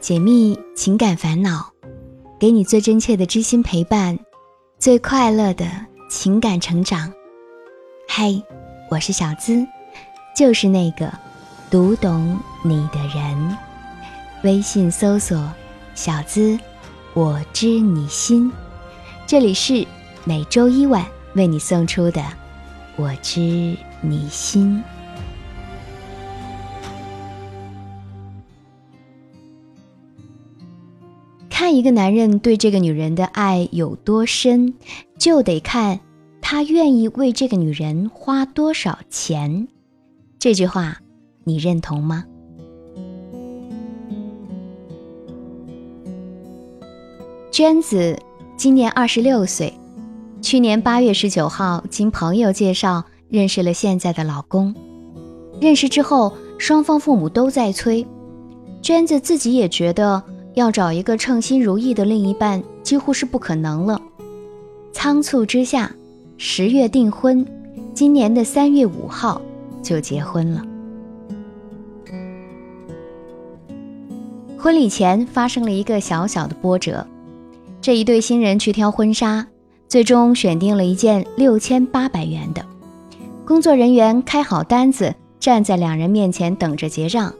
解密情感烦恼，给你最真切的知心陪伴，最快乐的情感成长。嗨，我是小资，就是那个读懂你的人。微信搜索“小资”，我知你心。这里是每周一晚为你送出的“我知你心”。一个男人对这个女人的爱有多深，就得看他愿意为这个女人花多少钱。这句话，你认同吗？娟子今年二十六岁，去年八月十九号经朋友介绍认识了现在的老公。认识之后，双方父母都在催，娟子自己也觉得。要找一个称心如意的另一半几乎是不可能了。仓促之下，十月订婚，今年的三月五号就结婚了。婚礼前发生了一个小小的波折，这一对新人去挑婚纱，最终选定了一件六千八百元的。工作人员开好单子，站在两人面前等着结账，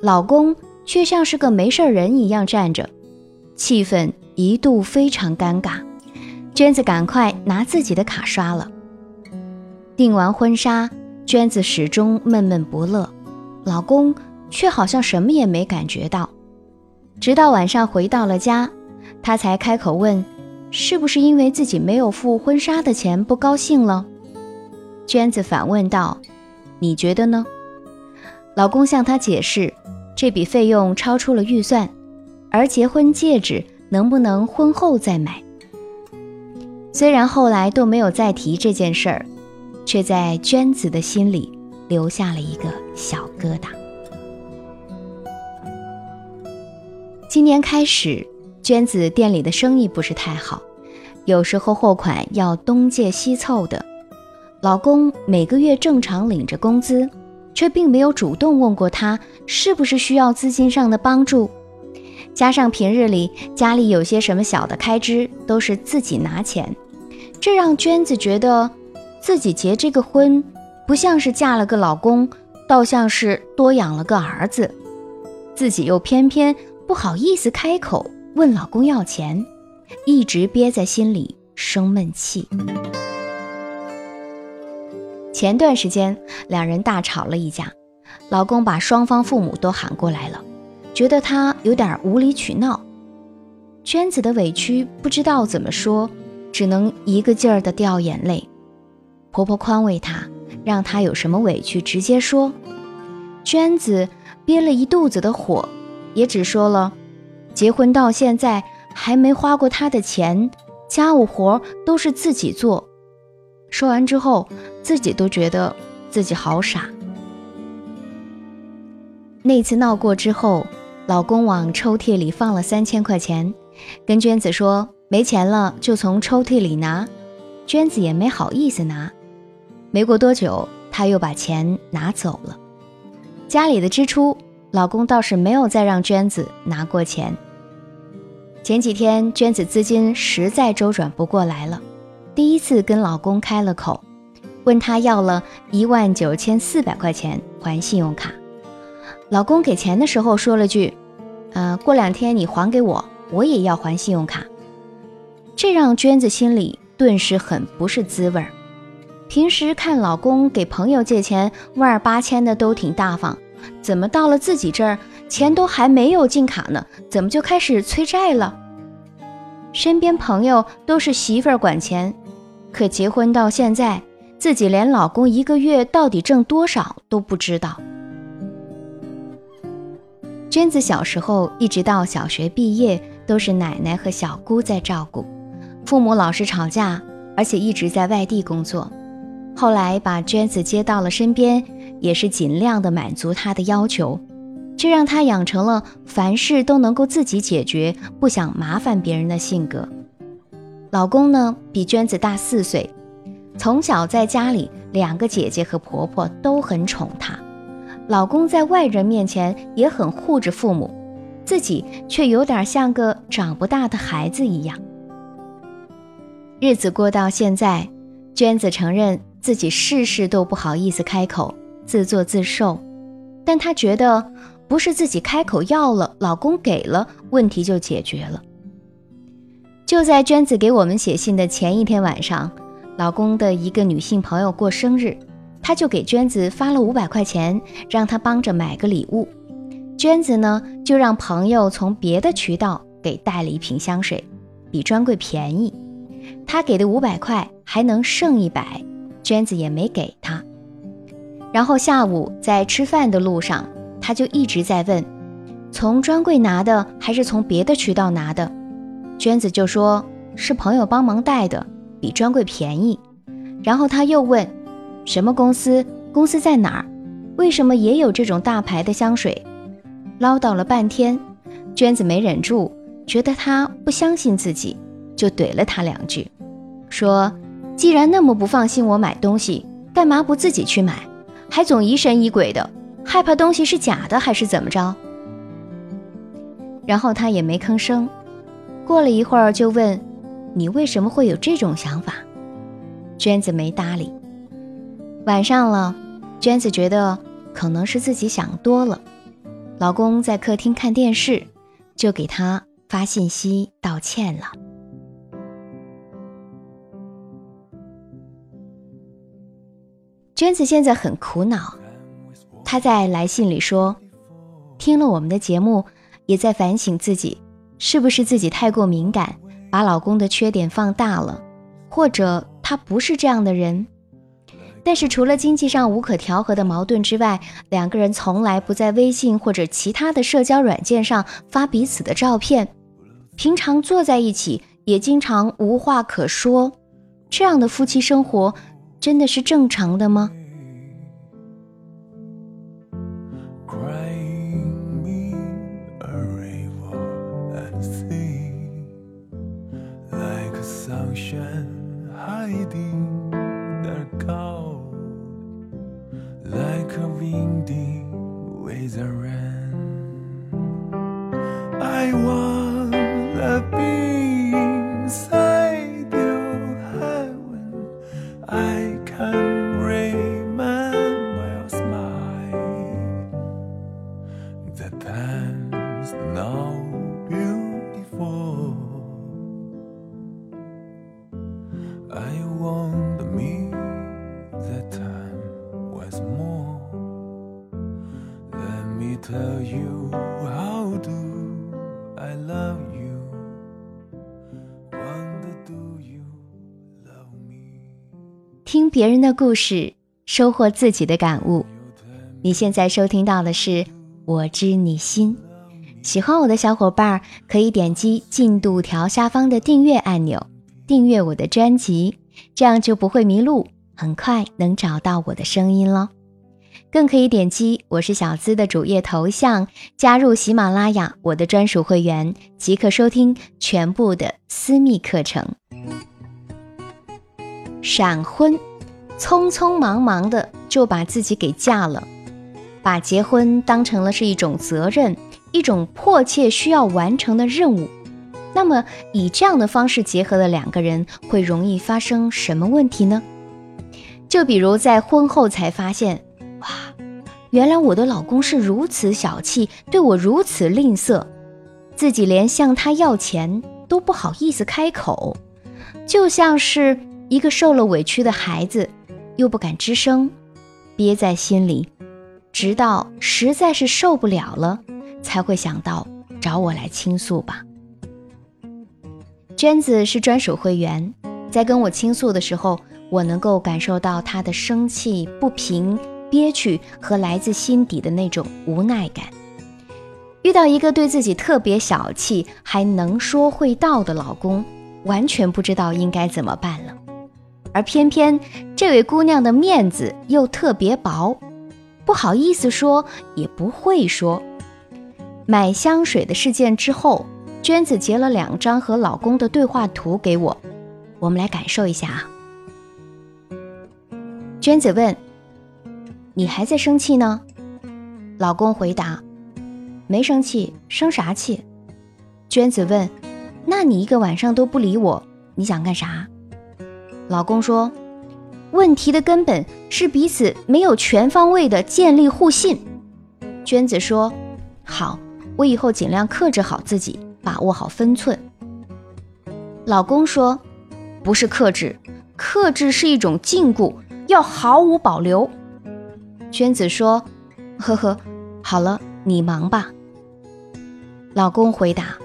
老公。却像是个没事人一样站着，气氛一度非常尴尬。娟子赶快拿自己的卡刷了。订完婚纱，娟子始终闷闷不乐，老公却好像什么也没感觉到。直到晚上回到了家，他才开口问：“是不是因为自己没有付婚纱的钱不高兴了？”娟子反问道：“你觉得呢？”老公向她解释。这笔费用超出了预算，而结婚戒指能不能婚后再买？虽然后来都没有再提这件事儿，却在娟子的心里留下了一个小疙瘩。今年开始，娟子店里的生意不是太好，有时候货款要东借西凑的，老公每个月正常领着工资。却并没有主动问过他是不是需要资金上的帮助，加上平日里家里有些什么小的开支都是自己拿钱，这让娟子觉得自己结这个婚不像是嫁了个老公，倒像是多养了个儿子，自己又偏偏不好意思开口问老公要钱，一直憋在心里生闷气。前段时间，两人大吵了一架，老公把双方父母都喊过来了，觉得他有点无理取闹。娟子的委屈不知道怎么说，只能一个劲儿的掉眼泪。婆婆宽慰她，让她有什么委屈直接说。娟子憋了一肚子的火，也只说了，结婚到现在还没花过他的钱，家务活都是自己做。说完之后，自己都觉得自己好傻。那次闹过之后，老公往抽屉里放了三千块钱，跟娟子说没钱了就从抽屉里拿。娟子也没好意思拿。没过多久，他又把钱拿走了。家里的支出，老公倒是没有再让娟子拿过钱。前几天，娟子资金实在周转不过来了。第一次跟老公开了口，问他要了一万九千四百块钱还信用卡。老公给钱的时候说了句：“呃，过两天你还给我，我也要还信用卡。”这让娟子心里顿时很不是滋味儿。平时看老公给朋友借钱万儿八千的都挺大方，怎么到了自己这儿，钱都还没有进卡呢，怎么就开始催债了？身边朋友都是媳妇儿管钱。可结婚到现在，自己连老公一个月到底挣多少都不知道。娟子小时候一直到小学毕业，都是奶奶和小姑在照顾，父母老是吵架，而且一直在外地工作。后来把娟子接到了身边，也是尽量的满足她的要求，这让她养成了凡事都能够自己解决，不想麻烦别人的性格。老公呢比娟子大四岁，从小在家里，两个姐姐和婆婆都很宠她。老公在外人面前也很护着父母，自己却有点像个长不大的孩子一样。日子过到现在，娟子承认自己事事都不好意思开口，自作自受。但她觉得不是自己开口要了，老公给了，问题就解决了。就在娟子给我们写信的前一天晚上，老公的一个女性朋友过生日，他就给娟子发了五百块钱，让她帮着买个礼物。娟子呢，就让朋友从别的渠道给带了一瓶香水，比专柜便宜。他给的五百块还能剩一百，娟子也没给他。然后下午在吃饭的路上，他就一直在问：从专柜拿的还是从别的渠道拿的？娟子就说是朋友帮忙带的，比专柜便宜。然后他又问：什么公司？公司在哪儿？为什么也有这种大牌的香水？唠叨了半天，娟子没忍住，觉得他不相信自己，就怼了他两句，说：既然那么不放心我买东西，干嘛不自己去买？还总疑神疑鬼的，害怕东西是假的还是怎么着？然后他也没吭声。过了一会儿，就问：“你为什么会有这种想法？”娟子没搭理。晚上了，娟子觉得可能是自己想多了。老公在客厅看电视，就给她发信息道歉了。娟子现在很苦恼，她在来信里说：“听了我们的节目，也在反省自己。”是不是自己太过敏感，把老公的缺点放大了，或者他不是这样的人？但是除了经济上无可调和的矛盾之外，两个人从来不在微信或者其他的社交软件上发彼此的照片，平常坐在一起也经常无话可说，这样的夫妻生活真的是正常的吗？听别人的故事，收获自己的感悟。你现在收听到的是《我知你心》。喜欢我的小伙伴可以点击进度条下方的订阅按钮，订阅我的专辑，这样就不会迷路，很快能找到我的声音了。更可以点击我是小资的主页头像，加入喜马拉雅我的专属会员，即可收听全部的私密课程。闪婚，匆匆忙忙的就把自己给嫁了，把结婚当成了是一种责任，一种迫切需要完成的任务。那么，以这样的方式结合的两个人，会容易发生什么问题呢？就比如在婚后才发现，哇，原来我的老公是如此小气，对我如此吝啬，自己连向他要钱都不好意思开口，就像是。一个受了委屈的孩子，又不敢吱声，憋在心里，直到实在是受不了了，才会想到找我来倾诉吧。娟子是专属会员，在跟我倾诉的时候，我能够感受到她的生气、不平、憋屈和来自心底的那种无奈感。遇到一个对自己特别小气，还能说会道的老公，完全不知道应该怎么办了。而偏偏这位姑娘的面子又特别薄，不好意思说，也不会说。买香水的事件之后，娟子截了两张和老公的对话图给我，我们来感受一下啊。娟子问：“你还在生气呢？”老公回答：“没生气，生啥气？娟子问：“那你一个晚上都不理我，你想干啥？”老公说：“问题的根本是彼此没有全方位的建立互信。”娟子说：“好，我以后尽量克制好自己，把握好分寸。”老公说：“不是克制，克制是一种禁锢，要毫无保留。”娟子说：“呵呵，好了，你忙吧。”老公回答：“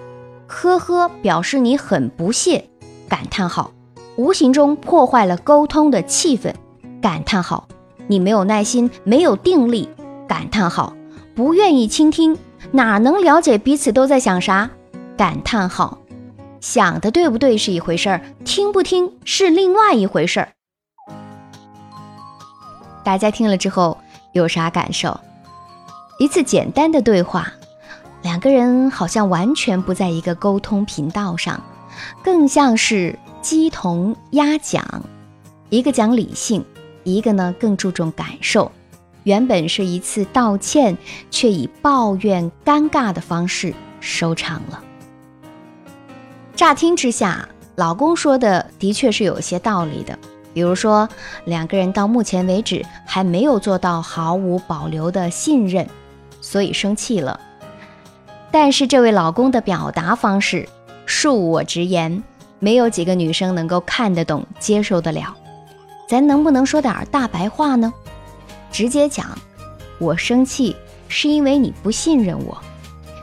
呵呵，表示你很不屑。”感叹号。无形中破坏了沟通的气氛，感叹号！你没有耐心，没有定力，感叹号！不愿意倾听，哪能了解彼此都在想啥？感叹号！想的对不对是一回事儿，听不听是另外一回事儿。大家听了之后有啥感受？一次简单的对话，两个人好像完全不在一个沟通频道上，更像是。鸡同鸭讲，一个讲理性，一个呢更注重感受。原本是一次道歉，却以抱怨、尴尬的方式收场了。乍听之下，老公说的的确是有些道理的。比如说，两个人到目前为止还没有做到毫无保留的信任，所以生气了。但是这位老公的表达方式，恕我直言。没有几个女生能够看得懂、接受得了。咱能不能说点大白话呢？直接讲，我生气是因为你不信任我。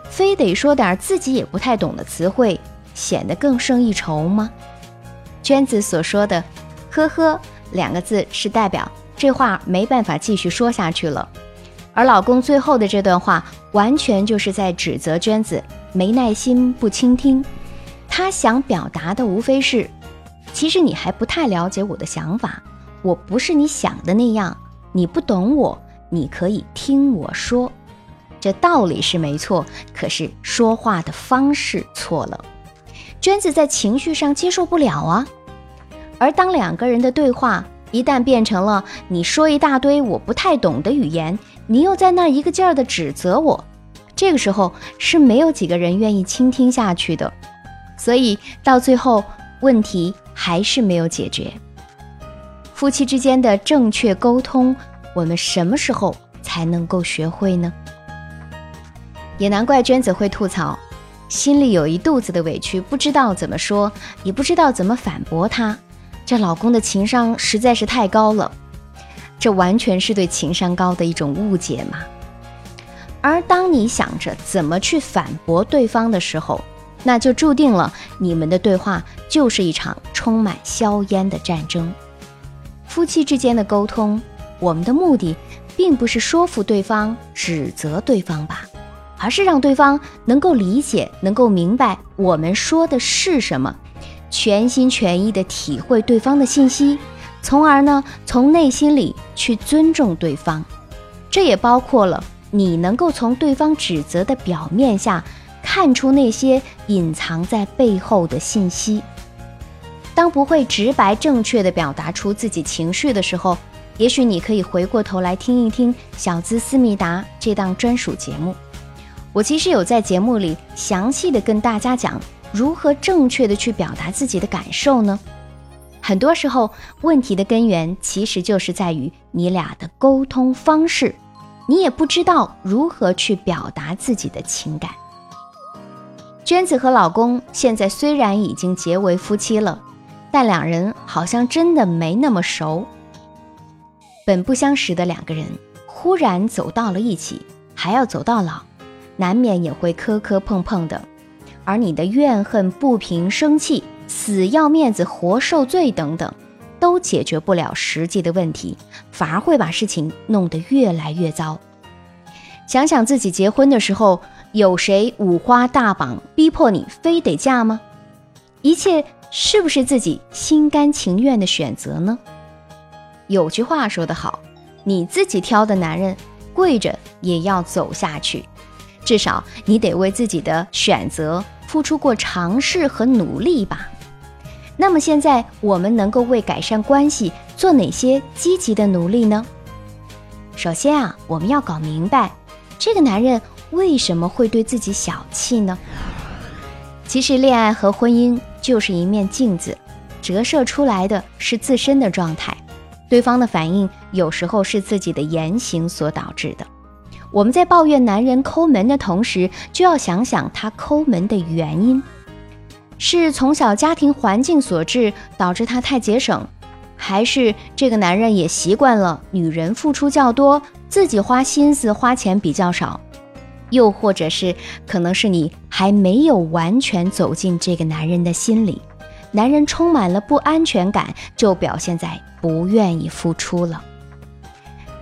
非得说点自己也不太懂的词汇，显得更胜一筹吗？娟子所说的“呵呵”两个字，是代表这话没办法继续说下去了。而老公最后的这段话，完全就是在指责娟子没耐心、不倾听。他想表达的无非是，其实你还不太了解我的想法，我不是你想的那样，你不懂我，你可以听我说。这道理是没错，可是说话的方式错了。娟子在情绪上接受不了啊。而当两个人的对话一旦变成了你说一大堆我不太懂的语言，你又在那一个劲儿的指责我，这个时候是没有几个人愿意倾听下去的。所以到最后，问题还是没有解决。夫妻之间的正确沟通，我们什么时候才能够学会呢？也难怪娟子会吐槽，心里有一肚子的委屈，不知道怎么说，也不知道怎么反驳他。这老公的情商实在是太高了，这完全是对情商高的一种误解嘛。而当你想着怎么去反驳对方的时候，那就注定了你们的对话就是一场充满硝烟的战争。夫妻之间的沟通，我们的目的并不是说服对方、指责对方吧，而是让对方能够理解、能够明白我们说的是什么，全心全意地体会对方的信息，从而呢从内心里去尊重对方。这也包括了你能够从对方指责的表面下。看出那些隐藏在背后的信息。当不会直白正确的表达出自己情绪的时候，也许你可以回过头来听一听《小资思密达》这档专属节目。我其实有在节目里详细的跟大家讲如何正确的去表达自己的感受呢。很多时候，问题的根源其实就是在于你俩的沟通方式，你也不知道如何去表达自己的情感。娟子和老公现在虽然已经结为夫妻了，但两人好像真的没那么熟。本不相识的两个人忽然走到了一起，还要走到老，难免也会磕磕碰碰的。而你的怨恨、不平、生气、死要面子、活受罪等等，都解决不了实际的问题，反而会把事情弄得越来越糟。想想自己结婚的时候。有谁五花大绑逼迫你非得嫁吗？一切是不是自己心甘情愿的选择呢？有句话说得好，你自己挑的男人，跪着也要走下去，至少你得为自己的选择付出过尝试和努力吧。那么现在我们能够为改善关系做哪些积极的努力呢？首先啊，我们要搞明白，这个男人。为什么会对自己小气呢？其实，恋爱和婚姻就是一面镜子，折射出来的是自身的状态，对方的反应有时候是自己的言行所导致的。我们在抱怨男人抠门的同时，就要想想他抠门的原因，是从小家庭环境所致，导致他太节省，还是这个男人也习惯了女人付出较多，自己花心思花钱比较少？又或者是，可能是你还没有完全走进这个男人的心里，男人充满了不安全感，就表现在不愿意付出了。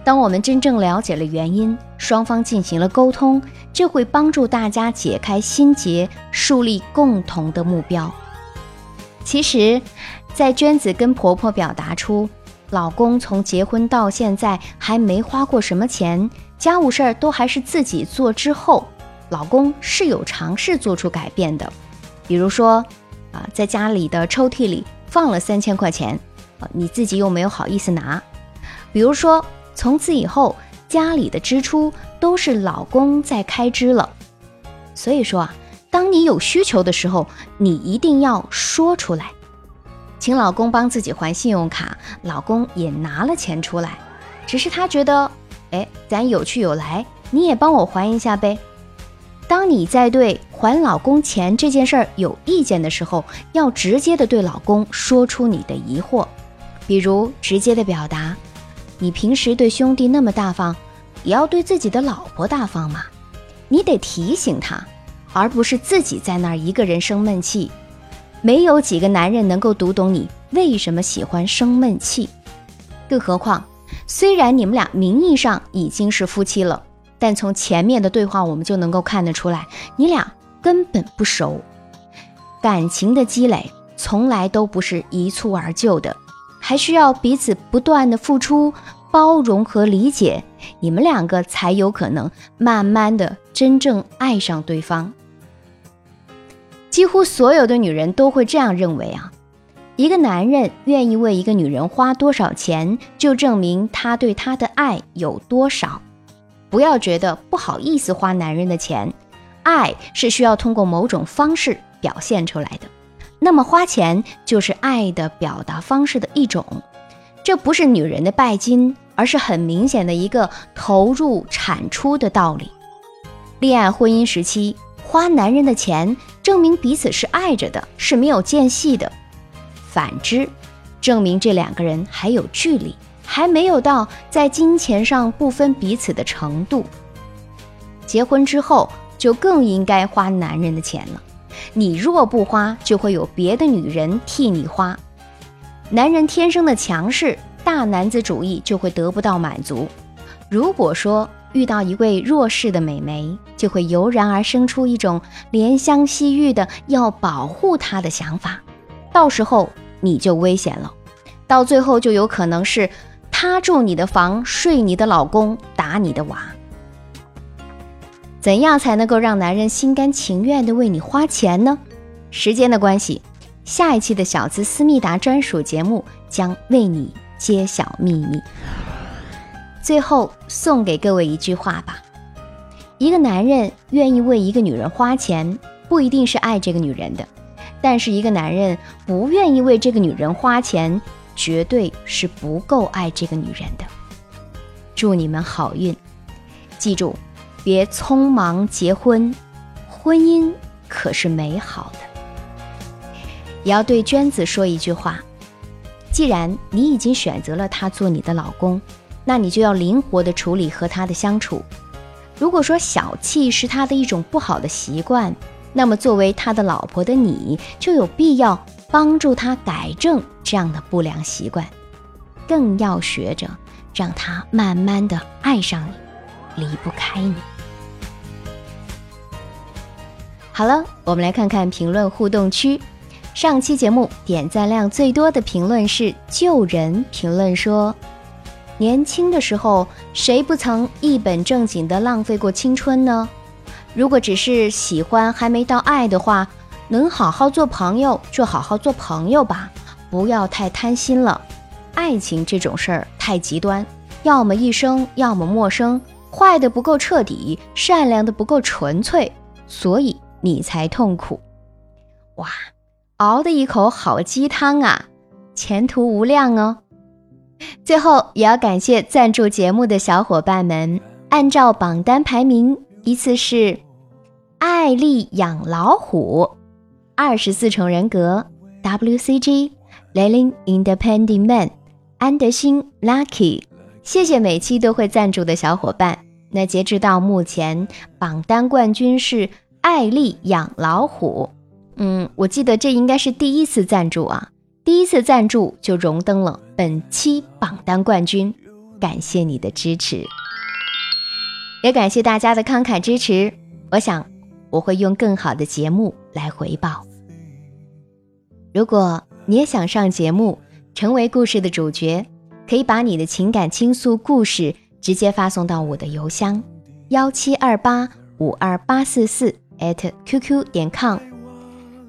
当我们真正了解了原因，双方进行了沟通，这会帮助大家解开心结，树立共同的目标。其实，在娟子跟婆婆表达出，老公从结婚到现在还没花过什么钱。家务事儿都还是自己做之后，老公是有尝试做出改变的，比如说，啊，在家里的抽屉里放了三千块钱，啊，你自己又没有好意思拿；比如说，从此以后家里的支出都是老公在开支了。所以说啊，当你有需求的时候，你一定要说出来，请老公帮自己还信用卡，老公也拿了钱出来，只是他觉得。哎，咱有去有来，你也帮我还一下呗。当你在对还老公钱这件事儿有意见的时候，要直接的对老公说出你的疑惑，比如直接的表达：你平时对兄弟那么大方，也要对自己的老婆大方嘛。你得提醒他，而不是自己在那儿一个人生闷气。没有几个男人能够读懂你为什么喜欢生闷气，更何况。虽然你们俩名义上已经是夫妻了，但从前面的对话我们就能够看得出来，你俩根本不熟。感情的积累从来都不是一蹴而就的，还需要彼此不断的付出、包容和理解，你们两个才有可能慢慢的真正爱上对方。几乎所有的女人都会这样认为啊。一个男人愿意为一个女人花多少钱，就证明他对她的爱有多少。不要觉得不好意思花男人的钱，爱是需要通过某种方式表现出来的。那么花钱就是爱的表达方式的一种。这不是女人的拜金，而是很明显的一个投入产出的道理。恋爱婚姻时期花男人的钱，证明彼此是爱着的，是没有间隙的。反之，证明这两个人还有距离，还没有到在金钱上不分彼此的程度。结婚之后就更应该花男人的钱了。你若不花，就会有别的女人替你花。男人天生的强势，大男子主义就会得不到满足。如果说遇到一位弱势的美眉，就会油然而生出一种怜香惜玉的要保护她的想法，到时候。你就危险了，到最后就有可能是他住你的房，睡你的老公，打你的娃。怎样才能够让男人心甘情愿的为你花钱呢？时间的关系，下一期的小资思密达专属节目将为你揭晓秘密。最后送给各位一句话吧：一个男人愿意为一个女人花钱，不一定是爱这个女人的。但是一个男人不愿意为这个女人花钱，绝对是不够爱这个女人的。祝你们好运，记住，别匆忙结婚，婚姻可是美好的。也要对娟子说一句话：既然你已经选择了他做你的老公，那你就要灵活的处理和他的相处。如果说小气是他的一种不好的习惯，那么，作为他的老婆的你，就有必要帮助他改正这样的不良习惯，更要学着让他慢慢的爱上你，离不开你。好了，我们来看看评论互动区。上期节目点赞量最多的评论是救人评论说：“年轻的时候，谁不曾一本正经的浪费过青春呢？”如果只是喜欢还没到爱的话，能好好做朋友就好好做朋友吧，不要太贪心了。爱情这种事儿太极端，要么一生，要么陌生，坏的不够彻底，善良的不够纯粹，所以你才痛苦。哇，熬的一口好鸡汤啊，前途无量哦！最后也要感谢赞助节目的小伙伴们，按照榜单排名，依次是艾丽养老虎、二十四重人格、WCG、Learning Independent Man、安德星、Lucky。谢谢每期都会赞助的小伙伴。那截止到目前，榜单冠军是爱丽养老虎。嗯，我记得这应该是第一次赞助啊，第一次赞助就荣登了本期榜单冠军，感谢你的支持，也感谢大家的慷慨支持。我想我会用更好的节目来回报。如果你也想上节目，成为故事的主角。可以把你的情感倾诉故事直接发送到我的邮箱幺七二八五二八四四 @QQ 点 com。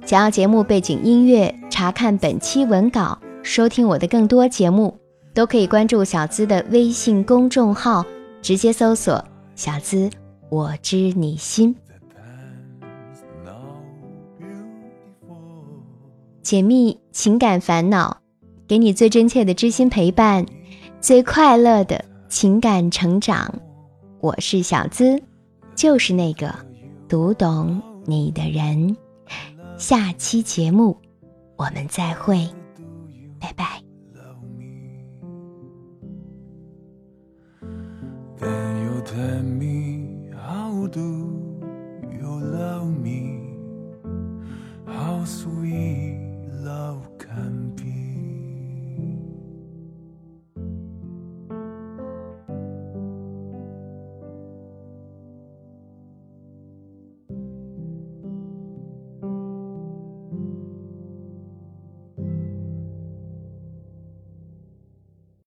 想要节目背景音乐，查看本期文稿，收听我的更多节目，都可以关注小资的微信公众号，直接搜索“小资我知你心”，解密情感烦恼。给你最真切的知心陪伴，最快乐的情感成长。我是小资，就是那个读懂你的人。下期节目我们再会，拜拜。